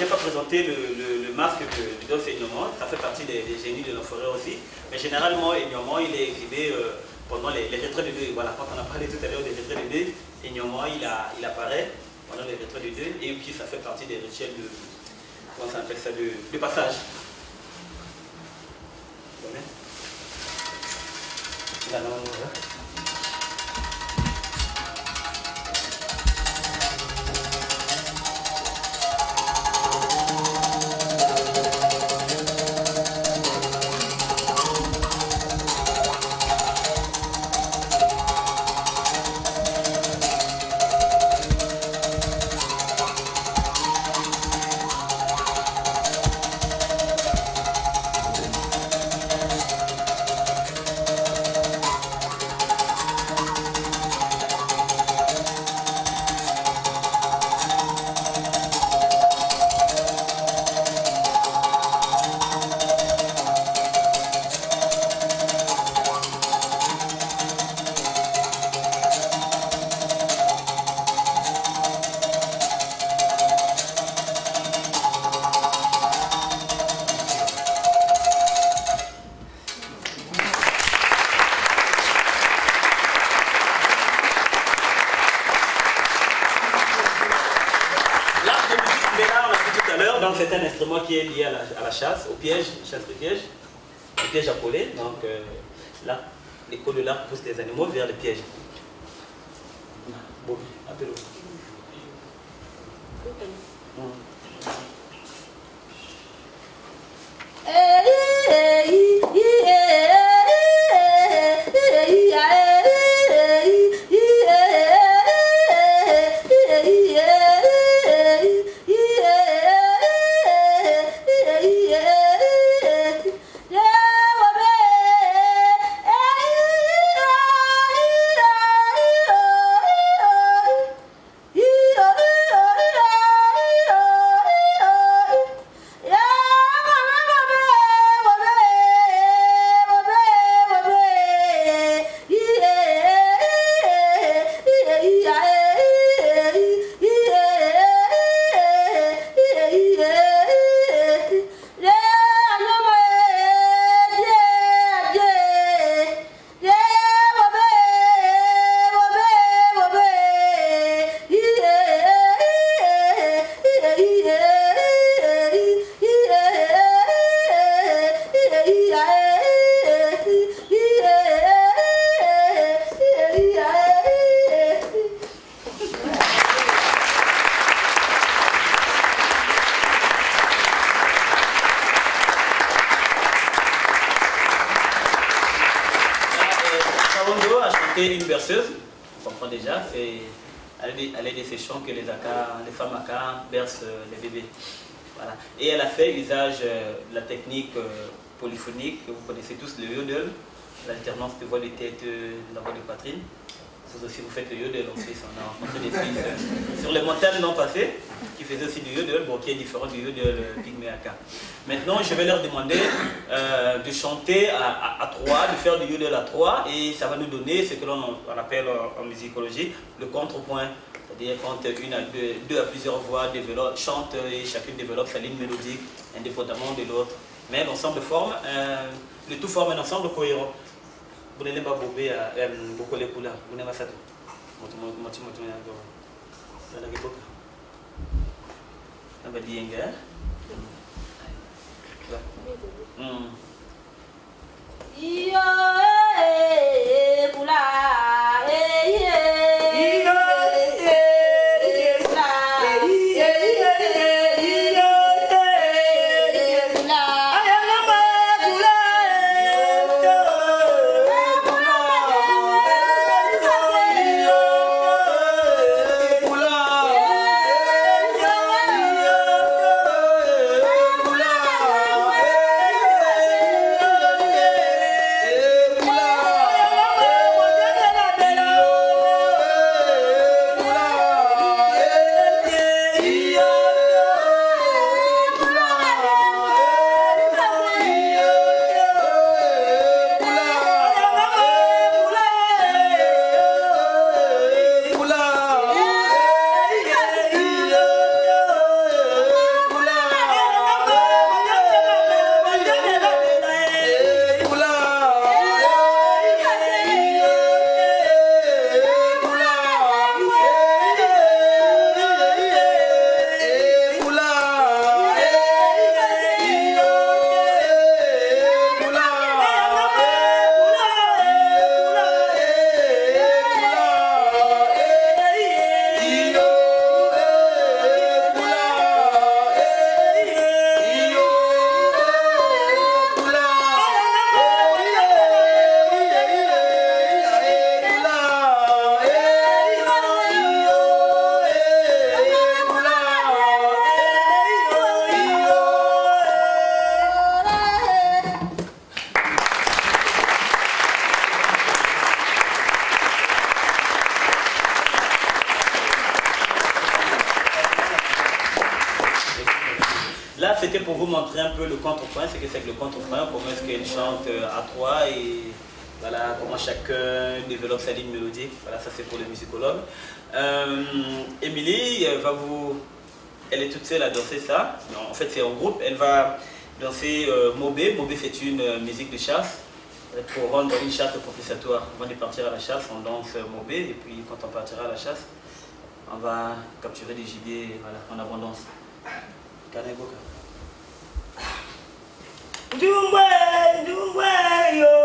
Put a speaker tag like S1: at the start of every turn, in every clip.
S1: je n'ai pas présenté le, masque de, du danse égnomement. Ça fait partie des, génies de la forêt aussi. Mais généralement, égnomement, il est exhibé euh, pendant les, les retraits de deuil. Voilà, quand on a parlé tout à l'heure des retraits de deuil, égnomement, il, il apparaît pendant les retraits de deuil. Et puis, ça fait partie des rituels de. Comment ça ça De, passage. Lié à la, chasse, au piège, chasse de piège, le piège à coller. Donc euh, là, l'écho de l'art pousse les animaux vers le piège. Chanté une berceuse, on comprend déjà, c'est à l'aide à l'aide de ces chants que les, les femmes aka bercent euh, les bébés. Voilà. Et elle a fait usage euh, de la technique euh, polyphonique, que vous connaissez tous, le yodel, l'alternance de voix de tête euh, de la voix de poitrine. Vous vous faites le yodel en Suisse, on a rencontré des filles euh, sur les montagnes l'an passé qui faisaient aussi du yodel, bon, qui est différent du yodel euh, pygmée aka. Maintenant, je vais leur demander euh, de chanter à, trois, de faire du yodel à trois, et ça va nous donner ce que l'on on appelle en, musicologie le contrepoint. C'est-à-dire quand une à deux, deux à plusieurs voix chantent et chacune développe sa ligne mélodique indépendamment de l'autre. Mais l'ensemble forme, euh, le tout forme un ensemble cohérent. I'm bobe ya um, bokole kula bune ba sato moto moto moto ya go sala ke boka. Dienga
S2: mm eh? yo eh. eh,
S1: eh. Vous montrer un peu le contrepoint, c'est que c'est que le contrepoint, comment est-ce qu'elle chante euh, à trois et voilà, comment chacun développe sa ligne mélodique. Voilà, ça c'est pour les musicologues. Euh, Émilie euh, va vous... Elle est toute seule à danser ça. En fait, c'est en groupe. Elle va danser Mobé. Mobé, c'est une musique de chasse. Pour rendre une chasse compensatoire. Avant de partir à la chasse, on danse Mobé. Et puis, quand on partira à la chasse, on va capturer des gibiers voilà, en abondance.
S3: Do well, do well, yo.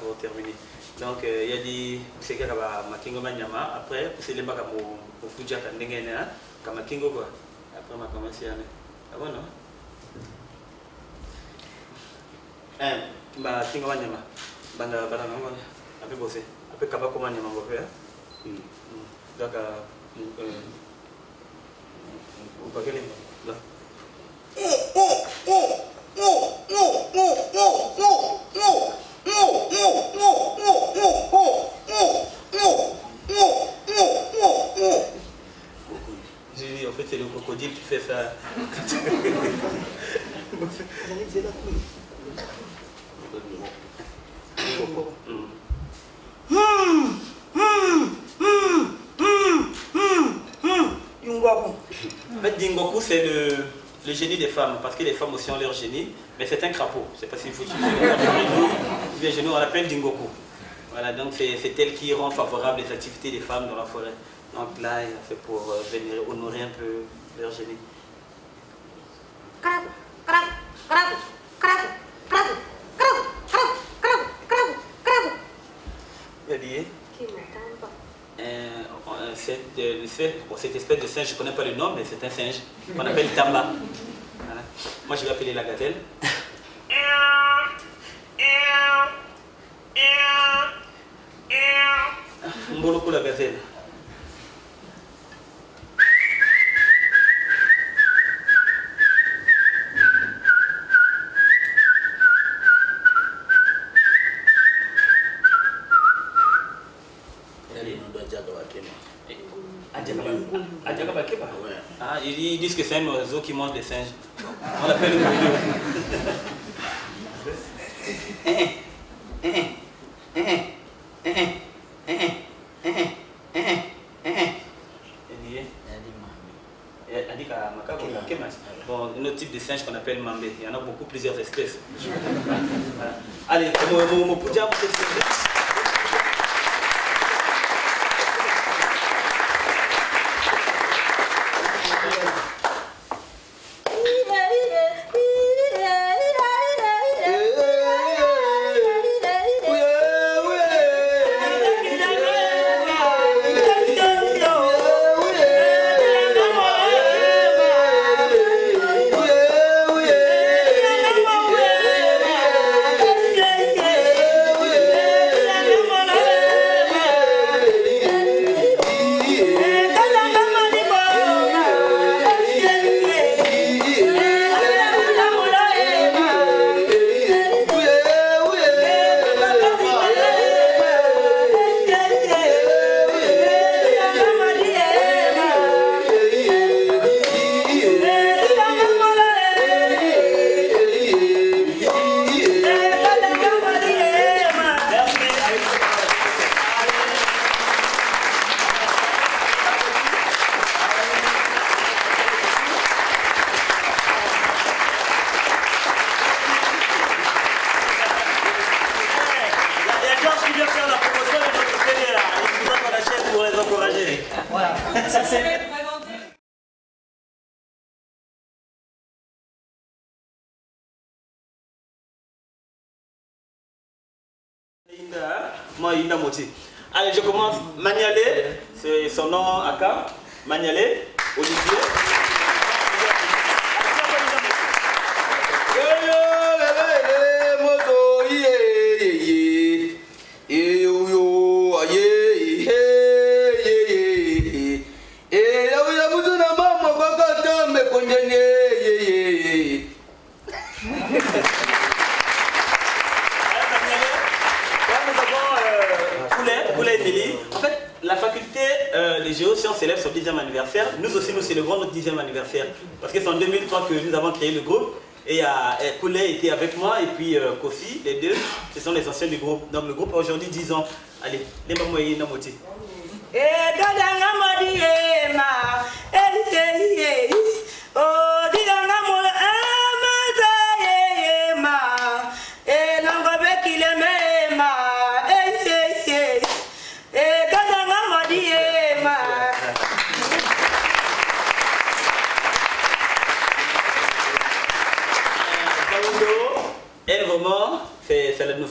S1: Pour terminer. Donc, euh, il y a des. C'est Makingo Manyama. Après, c'est les Makamu, au Fuja Kandengene, Kamakingo quoi. Après, on va commencer à. Ah bon, non? Eh, mba kinga wanyama banda banda ngone ape bose ape kaba ko wanyama ngope ya mm daka eh ubagele la J'ai dit, en fait, c'est le crocodile qui fait ça. Fait, Dingoku, c'est le, le génie des femmes, parce que les femmes aussi ont leur génie, mais c'est un crapaud. C'est pas s'il faut utiliser le déjeuner, on l'appelle Dingoku. Voilà, donc c'est elle qui rend favorable les activités des femmes dans la forêt. Donc là, c'est pour euh, venir honorer un peu leur génie. Euh, euh, euh, cette espèce de singe, je ne connais pas le nom, mais c'est un singe qu'on appelle Tamba. Moi, je vais appeler la gazelle. Mbulukula
S4: gazela.
S1: Ah, ils disent que c'est un oiseau qui mange des singes. On l'appelle type de singe qu'on appelle mambé. Il y en a beaucoup plusieurs espèces. Allez, mon, mon,
S5: ça c'est...
S1: Moi, moitié. Allez, je commence. Magnalé, c'est son nom, Aka. Magnalé, Olivier. célébrons notre dixième anniversaire. Parce que c'est en 2003 que nous avons créé le groupe. Et euh, Koulet était avec moi et puis euh, Kofi, les deux, ce sont les anciens du groupe. Donc le groupe a aujourd'hui 10 ans. Allez, les mamans et les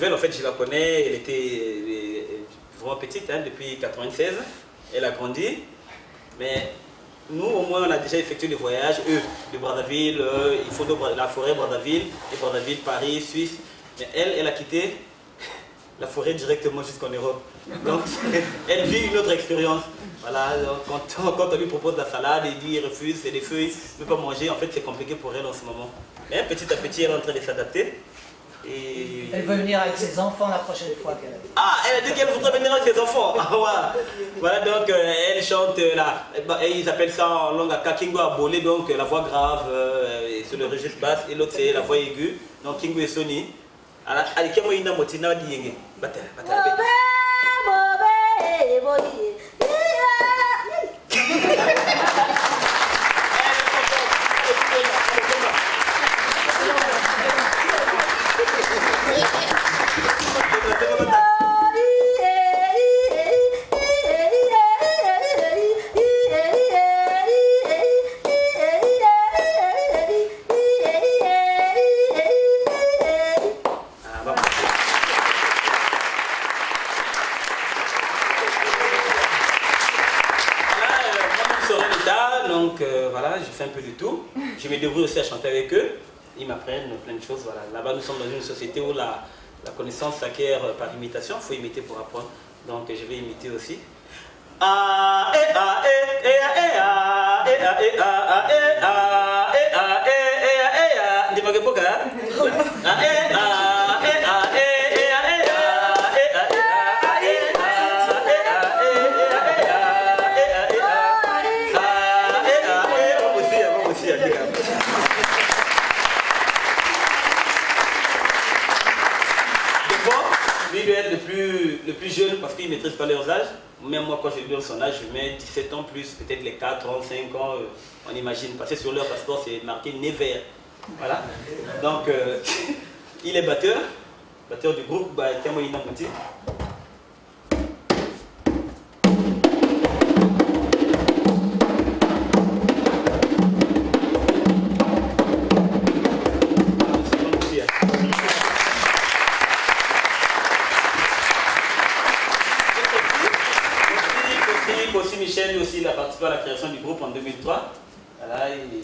S1: en fait, je la connais, elle était vraiment petite, hein, depuis 96, elle a grandi. Mais nous, au moins, on a déjà effectué des voyages, eux, de Brazzaville, euh, ils font de la forêt Brazzaville, et Brazzaville, Paris, Suisse. Mais elle, elle a quitté la forêt directement jusqu'en Europe. Donc, elle vit une autre expérience. Voilà, quand, on lui propose la salade, il dit, il refuse, c'est des feuilles, ne peut pas manger. En fait, c'est compliqué pour elle en ce moment. Mais petit à petit, elle est en train de s'adapter.
S5: Elle veut venir avec ses enfants la prochaine fois qu'elle
S1: Ah, elle a dit qu'elle voudrait venir avec ses enfants. Ah, ouais. Voilà, donc euh, elle chante euh, là. Et ils appellent ça en langue à Kingo Abolé, donc euh, la voix grave sur le registre basse. Et l'autre, c'est la voix aiguë. Donc Kingo et Sony. Allez, qu'est-ce que? Bataille, bataille. un peu du tout. Je me débrouille aussi à chanter avec eux. Ils m'apprennent plein de choses. Voilà. Là-bas, nous sommes dans une société où la, la connaissance s'acquiert par imitation. Il faut imiter pour apprendre. Donc, je vais imiter aussi. Plus jeune parce qu'ils ne maîtrisent pas leurs âges. Même moi, quand je donne son âge, je mets 17 ans plus, peut-être les 4 ans, 5 ans, euh, on imagine. Parce que sur leur passeport, c'est marqué Never. Voilà. Donc, euh, il est batteur, batteur du groupe bah, Kamo Aussi, Michel, aussi, il a participé à la création du groupe en 2003. Voilà, et